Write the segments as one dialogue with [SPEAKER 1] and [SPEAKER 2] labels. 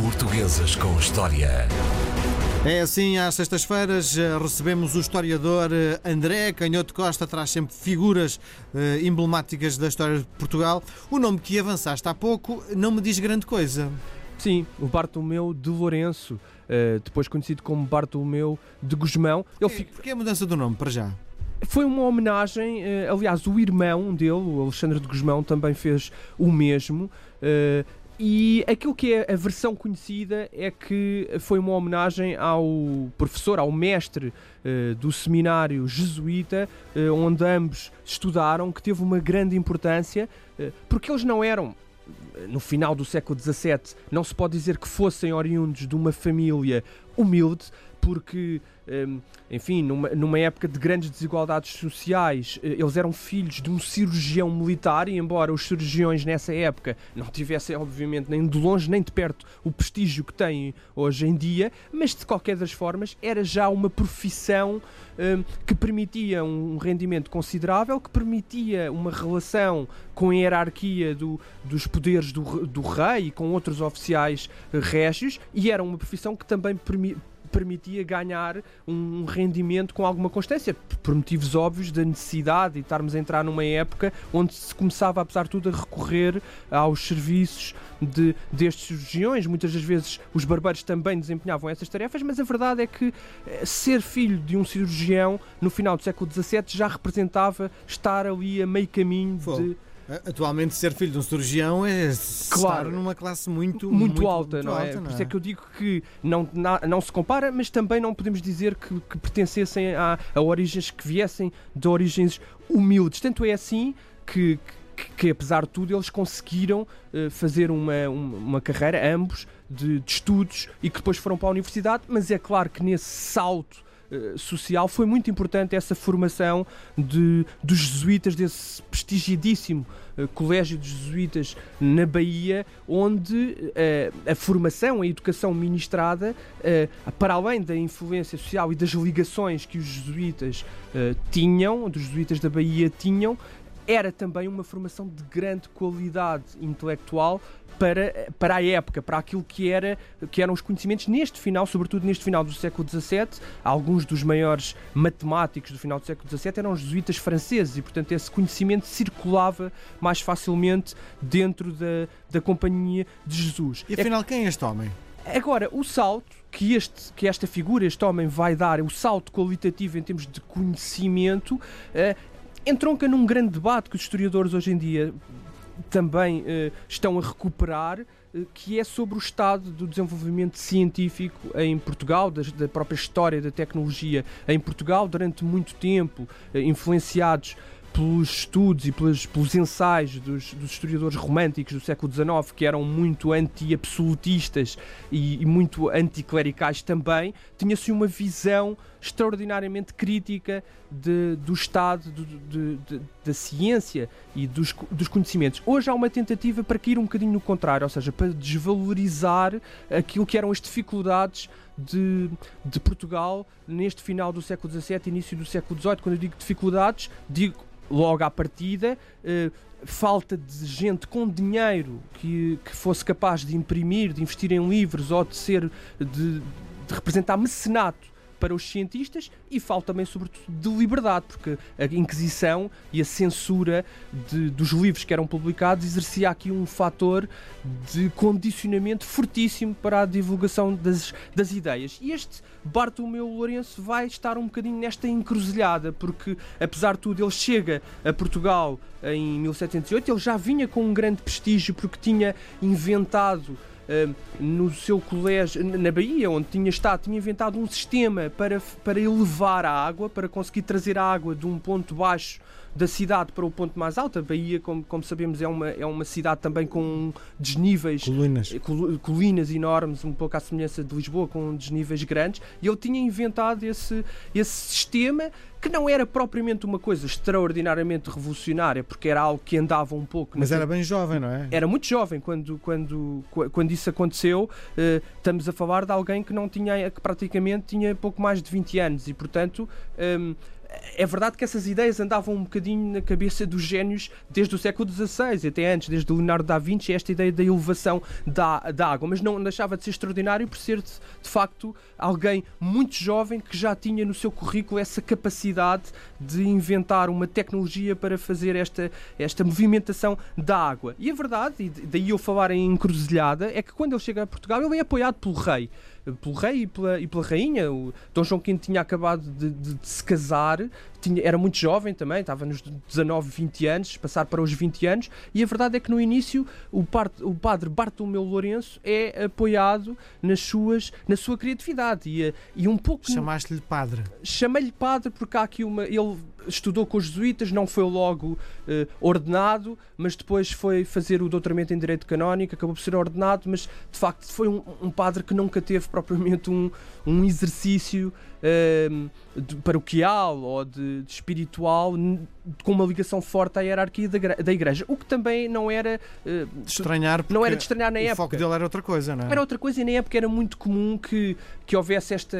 [SPEAKER 1] Portuguesas com História.
[SPEAKER 2] É assim, às sextas-feiras eh, recebemos o historiador eh, André Canhoto Costa, traz sempre figuras eh, emblemáticas da história de Portugal. O nome que avançaste há pouco não me diz grande coisa.
[SPEAKER 3] Sim, o Bartolomeu de Lourenço, depois conhecido como Bartolomeu de Gusmão.
[SPEAKER 2] Ele Porquê, Porquê a mudança do nome, para já?
[SPEAKER 3] Foi uma homenagem, aliás, o irmão dele, o Alexandre de Gusmão, também fez o mesmo. E aquilo que é a versão conhecida é que foi uma homenagem ao professor, ao mestre uh, do seminário jesuíta, uh, onde ambos estudaram, que teve uma grande importância, uh, porque eles não eram no final do século XVII, não se pode dizer que fossem oriundos de uma família humilde, porque, hum, enfim, numa, numa época de grandes desigualdades sociais, eh, eles eram filhos de um cirurgião militar, e embora os cirurgiões nessa época não tivessem, obviamente, nem de longe nem de perto o prestígio que têm hoje em dia, mas de qualquer das formas era já uma profissão um, que permitia um rendimento considerável, que permitia uma relação com a hierarquia do, dos poderes do, do rei e com outros oficiais régios, e era uma profissão que também permitia permitia ganhar um rendimento com alguma constância, por motivos óbvios da necessidade e estarmos a entrar numa época onde se começava, apesar de tudo, a recorrer aos serviços de, destes cirurgiões. Muitas das vezes os barbeiros também desempenhavam essas tarefas, mas a verdade é que eh, ser filho de um cirurgião no final do século XVII já representava estar ali a meio caminho de
[SPEAKER 2] Atualmente ser filho de um cirurgião é claro, estar numa classe muito,
[SPEAKER 3] muito, muito alta, muito não é? Alta, não Por isso é? é que eu digo que não, não, não se compara, mas também não podemos dizer que, que pertencessem a, a origens que viessem de origens humildes. Tanto é assim que, que, que apesar de tudo, eles conseguiram uh, fazer uma, uma, uma, carreira, ambos, de, de estudos e que depois foram para a universidade, mas é claro que nesse salto eh, social, foi muito importante essa formação de, dos jesuítas, desse prestigiadíssimo uh, colégio de jesuítas na Bahia, onde uh, a formação, a educação ministrada, para além da influência social e das ligações que os jesuítas tinham, dos jesuítas da Bahia tinham, era também uma formação de grande qualidade intelectual para, para a época, para aquilo que, era, que eram os conhecimentos neste final, sobretudo neste final do século XVII. Alguns dos maiores matemáticos do final do século XVII eram jesuítas franceses e, portanto, esse conhecimento circulava mais facilmente dentro da, da Companhia de Jesus.
[SPEAKER 2] E afinal, é... quem é este homem?
[SPEAKER 3] Agora, o salto que, este, que esta figura, este homem, vai dar, o salto qualitativo em termos de conhecimento, uh, entronca num grande debate que os historiadores hoje em dia também uh, estão a recuperar, uh, que é sobre o estado do desenvolvimento científico em Portugal, da, da própria história da tecnologia em Portugal, durante muito tempo, uh, influenciados pelos estudos e pelos, pelos ensaios dos, dos, historiadores românticos do século XIX, que eram muito anti-absolutistas e, e, muito anticlericais também, tinha-se uma visão extraordinariamente crítica de, do estado de, de, da ciência e dos, dos conhecimentos. Hoje há uma tentativa para cair um bocadinho no contrário, ou seja, para desvalorizar aquilo que eram as dificuldades de, de, Portugal neste final do século XVII, início do século XVIII. Quando eu digo dificuldades, digo logo à partida, eh, falta de gente com dinheiro que, que fosse capaz de imprimir, de investir em livros ou de ser de, de representar mecenato para os cientistas e falta também, sobretudo, de liberdade, porque a Inquisição e a censura de, dos livros que eram publicados exercia aqui um fator de condicionamento fortíssimo para a divulgação das, das ideias. E este Bartolomeu Lourenço vai estar um bocadinho nesta encruzilhada, porque, apesar de tudo, ele chega a Portugal em 1708, ele já vinha com um grande prestígio porque tinha inventado no seu colégio, na Bahia, onde tinha estado, tinha inventado um sistema para, para elevar a água, para conseguir trazer a água de um ponto baixo da cidade para o ponto mais alto. A Bahia, como, como sabemos, é uma, é uma cidade também com desníveis,
[SPEAKER 2] colinas.
[SPEAKER 3] Eh, col, colinas enormes, um pouco à semelhança de Lisboa, com desníveis grandes. E ele tinha inventado esse, esse sistema que não era propriamente uma coisa extraordinariamente revolucionária, porque era algo que andava um pouco.
[SPEAKER 2] Mas era bem jovem, não é?
[SPEAKER 3] Era muito jovem quando, quando, quando isso aconteceu. Uh, estamos a falar de alguém que não tinha, que praticamente tinha pouco mais de 20 anos e, portanto. Um, ehm, é verdade que essas ideias andavam um bocadinho na cabeça dos génios desde o século XVI, até antes, desde Leonardo da Vinci, esta ideia da elevação da, da água, mas não deixava de ser extraordinário por ser de, de facto alguém muito jovem que já tinha no seu currículo essa capacidade de inventar uma tecnologia para fazer esta, esta movimentação da água. E a verdade, e daí eu falar em encruzilhada, é que quando ele chega a Portugal ele é apoiado pelo rei pelo rei e pela, e pela rainha. O Dom João V tinha acabado de, de, de, se casar, tinha, era muito jovem também, estava nos 19, 20 anos, passar para os 20 anos, e a verdade é que no início o, par, o padre Bartolomeu Lourenço é apoiado nas suas, na sua criatividade. E, e um pouco.
[SPEAKER 2] Chamaste-lhe padre.
[SPEAKER 3] Chamei-lhe padre porque há aqui uma. Ele estudou com os jesuítas, não foi logo eh, ordenado, mas depois foi fazer o doutoramento em Direito Canónico, acabou por ser ordenado, mas de facto foi um, um padre que nunca teve propriamente um, um exercício uh, de paroquial ou de, de, espiritual com uma ligação forte à hierarquia da, igreja, o que também não era
[SPEAKER 2] uh, de estranhar,
[SPEAKER 3] não era de estranhar na
[SPEAKER 2] o
[SPEAKER 3] época.
[SPEAKER 2] O foco dele era outra coisa, não é?
[SPEAKER 3] Era outra coisa e na época era muito comum que, que houvesse esta,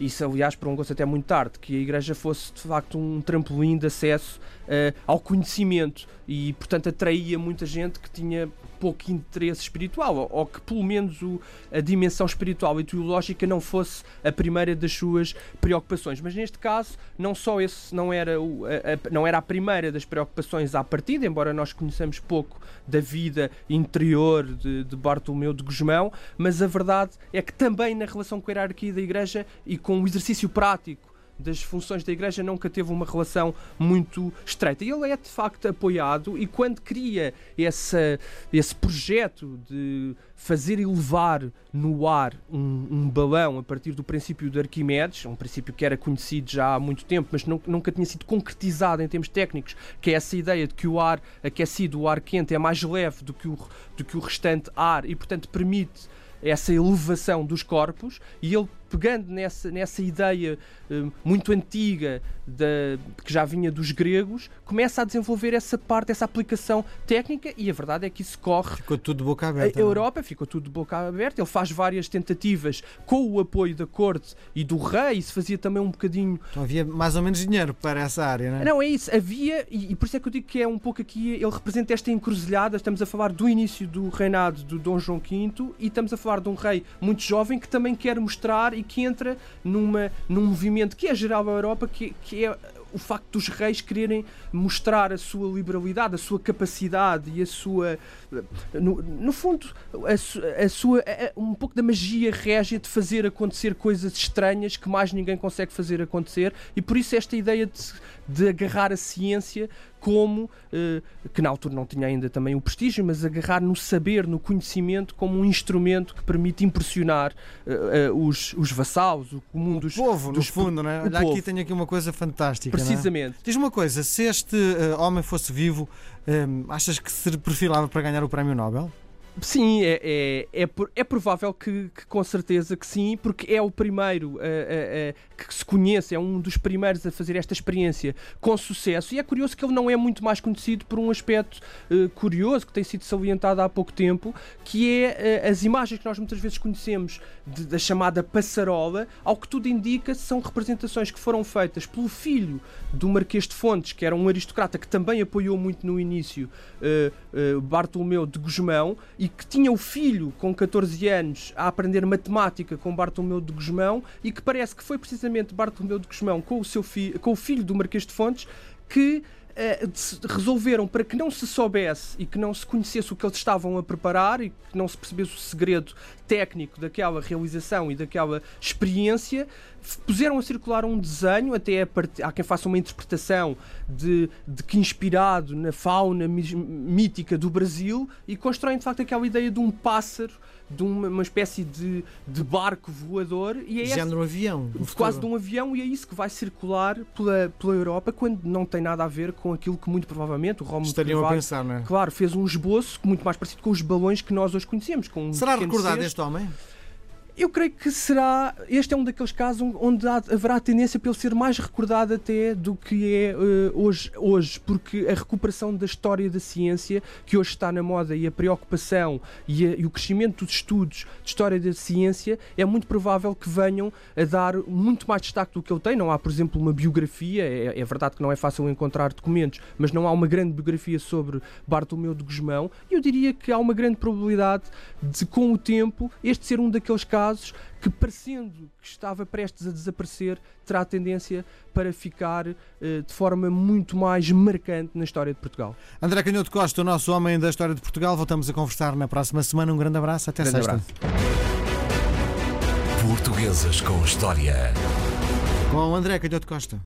[SPEAKER 3] isso aliás prolongou-se até muito tarde, que a igreja fosse de facto um trampolim de acesso uh, ao conhecimento e portanto atraía muita gente que tinha pouco interesse espiritual, ou, que pelo menos o, a dimensão espiritual e teológica não fosse a primeira das suas preocupações. Mas neste caso, não só esse não era, o, a, a, não era a primeira das preocupações à partida, embora nós conheçamos pouco da vida interior de, de Bartolomeu de Gusmão, mas a verdade é que também na relação com a hierarquia da Igreja e com o exercício prático das funções da Igreja nunca teve uma relação muito estreita. Ele é de facto apoiado e quando cria esse, esse projeto de fazer elevar no ar um, um, balão a partir do princípio de Arquimedes, um princípio que era conhecido já há muito tempo, mas nunca tinha sido concretizado em termos técnicos, que é essa ideia de que o ar aquecido, o ar quente, é mais leve do que o, do que o restante ar e, portanto, permite essa elevação dos corpos e ele pegando nessa, nessa ideia uh, muito antiga de, que já vinha dos gregos, começa a desenvolver essa parte, essa aplicação técnica e a verdade é que isso corre.
[SPEAKER 2] Ficou tudo de boca aberta.
[SPEAKER 3] A é? Europa não? ficou tudo de boca aberta. Ele faz várias tentativas com o apoio da corte e do rei. Isso fazia também um bocadinho.
[SPEAKER 2] Então havia mais ou menos dinheiro para essa área, não é?
[SPEAKER 3] Não, é isso. Havia, e, e por isso é que eu digo que é um pouco aqui. Ele representa esta encruzilhada. Estamos a falar do início do reinado do Dom João V e estamos a falar de um rei muito jovem que também quer mostrar e que entra numa, num movimento que é geral à Europa, que, que é o facto dos reis quererem mostrar a sua liberalidade, a sua capacidade e a sua. No, no fundo, a, a sua. A, um pouco da magia régia de fazer acontecer coisas estranhas que mais ninguém consegue fazer acontecer, e por isso esta ideia de, de agarrar a ciência como, eh, que na altura não tinha ainda também o prestígio, mas agarrar no saber, no conhecimento, como um instrumento que permite impressionar eh, eh, os, os vassalos, o comum dos.
[SPEAKER 2] O povo,
[SPEAKER 3] dos,
[SPEAKER 2] no fundo, não é? Olha, aqui tenho aqui uma coisa fantástica.
[SPEAKER 3] Precisamente.
[SPEAKER 2] É? Diz uma coisa: se este uh, homem fosse vivo, um, achas que se perfilava para ganhar o Prémio Nobel?
[SPEAKER 3] Sim, é, é, é, é provável que, que, com certeza que sim, porque é o primeiro que se conhece, é um dos primeiros a fazer esta experiência com sucesso. E é curioso que ele não é muito mais conhecido por um aspecto uh, curioso que tem sido salientado há pouco tempo, que é uh, as imagens que nós muitas vezes conhecemos de, da chamada passarola, ao que tudo indica, são representações que foram feitas pelo filho do Marquês de Fontes, que era um aristocrata que também apoiou muito no início uh, Bartolomeu de Gusmão e que tinha o filho com 14 anos a aprender matemática com Bartolomeu de Gusmão e que parece que foi precisamente Bartolomeu de Gusmão com o, seu fi com o filho do Marquês de Fontes que uh, resolveram para que não se soubesse e que não se conhecesse o que eles estavam a preparar e que não se percebesse o segredo técnico daquela realização e daquela experiência, puseram a circular um desenho, até a part... há quem faça uma interpretação de, de que inspirado na fauna mítica do Brasil e constroem de facto aquela ideia de um pássaro de uma, uma espécie de, de, barco voador
[SPEAKER 2] e é género esse, avião
[SPEAKER 3] quase de um avião e é isso que vai circular pela, pela Europa quando não tem nada a ver com aquilo que muito provavelmente o Rómulo
[SPEAKER 2] estariam a pensar, não é?
[SPEAKER 3] Claro, fez um esboço muito mais parecido com os balões que nós hoje conhecemos. Com
[SPEAKER 2] Será recordado este homem?
[SPEAKER 3] Eu creio que será. Este é um daqueles casos onde há, haverá tendência para ele ser mais recordado até do que é uh, hoje, hoje, porque a recuperação da história da ciência, que hoje está na moda, e a preocupação e, a, e o crescimento dos estudos de história da ciência, é muito provável que venham a dar muito mais destaque do que ele tem. Não há, por exemplo, uma biografia, é, é verdade que não é fácil encontrar documentos, mas não há uma grande biografia sobre Bartolomeu de Gusmão, e eu diria que há uma grande probabilidade de, com o tempo, este ser um daqueles casos casos que, parecendo que estava prestes a desaparecer, terá tendência para ficar uh, de forma muito mais marcante na história de Portugal.
[SPEAKER 2] André Canhoto Costa, o nosso homem da história de Portugal, voltamos a conversar na próxima semana. Um grande abraço, até
[SPEAKER 3] grande
[SPEAKER 2] sexta.
[SPEAKER 3] Abraço.
[SPEAKER 1] Portuguesas com História.
[SPEAKER 2] Com André Canhoto Costa.